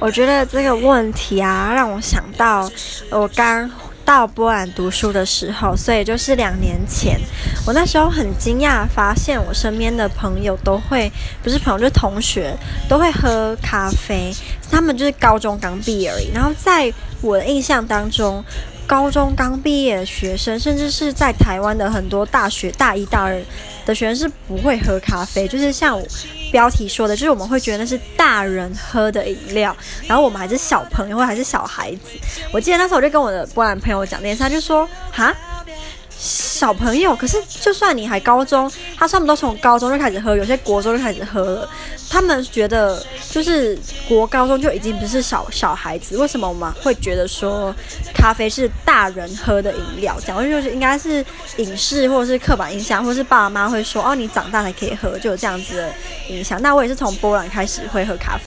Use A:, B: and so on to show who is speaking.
A: 我觉得这个问题啊，让我想到我刚到波兰读书的时候，所以就是两年前，我那时候很惊讶，发现我身边的朋友都会，不是朋友就是同学，都会喝咖啡。他们就是高中刚毕业而已。然后在我的印象当中，高中刚毕业的学生，甚至是在台湾的很多大学大一、大二的学生是不会喝咖啡，就是像。标题说的就是我们会觉得那是大人喝的饮料，然后我们还是小朋友还是小孩子。我记得那时候我就跟我的波兰朋友讲这件事，他就说：“哈，小朋友，可是就算你还高中，他差不多从高中就开始喝，有些国中就开始喝了。他们觉得就是国高中就已经不是小小孩子，为什么我们会觉得说咖啡是大人喝的饮料？讲的就是应该是影视或者是刻板印象，或者是爸爸妈妈会说哦，你长大才可以喝，就有这样子的影响。那我也是从波兰开始会喝咖啡。”